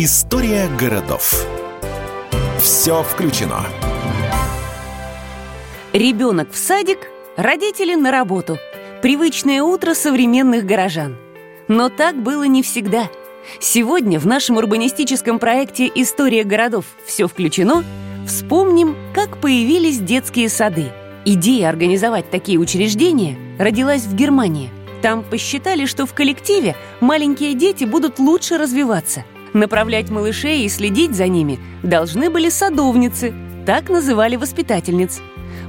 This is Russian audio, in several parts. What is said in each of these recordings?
История городов. Все включено. Ребенок в садик, родители на работу. Привычное утро современных горожан. Но так было не всегда. Сегодня в нашем урбанистическом проекте «История городов. Все включено» вспомним, как появились детские сады. Идея организовать такие учреждения родилась в Германии. Там посчитали, что в коллективе маленькие дети будут лучше развиваться – Направлять малышей и следить за ними должны были садовницы, так называли воспитательниц.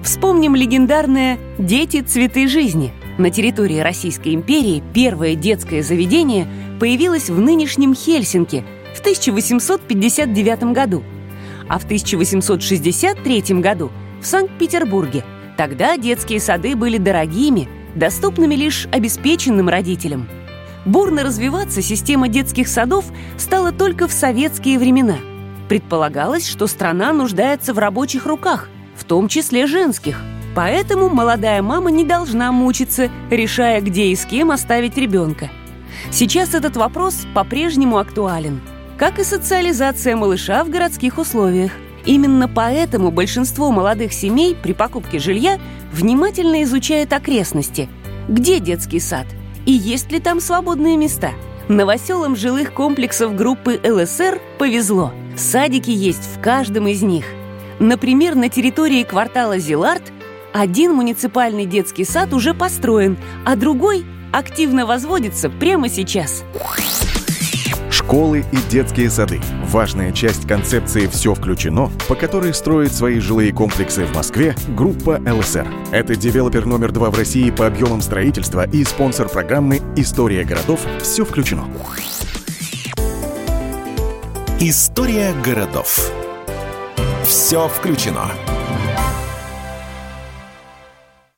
Вспомним легендарное «Дети – цветы жизни». На территории Российской империи первое детское заведение появилось в нынешнем Хельсинки в 1859 году, а в 1863 году в Санкт-Петербурге. Тогда детские сады были дорогими, доступными лишь обеспеченным родителям – бурно развиваться система детских садов стала только в советские времена. Предполагалось, что страна нуждается в рабочих руках, в том числе женских. Поэтому молодая мама не должна мучиться, решая, где и с кем оставить ребенка. Сейчас этот вопрос по-прежнему актуален, как и социализация малыша в городских условиях. Именно поэтому большинство молодых семей при покупке жилья внимательно изучает окрестности. Где детский сад? И есть ли там свободные места. Новоселам жилых комплексов группы ЛСР повезло. Садики есть в каждом из них. Например, на территории квартала Зилард один муниципальный детский сад уже построен, а другой активно возводится прямо сейчас. Школы и детские сады – важная часть концепции «Все включено», по которой строит свои жилые комплексы в Москве группа ЛСР. Это девелопер номер два в России по объемам строительства и спонсор программы «История городов. Все включено». История городов. Все включено.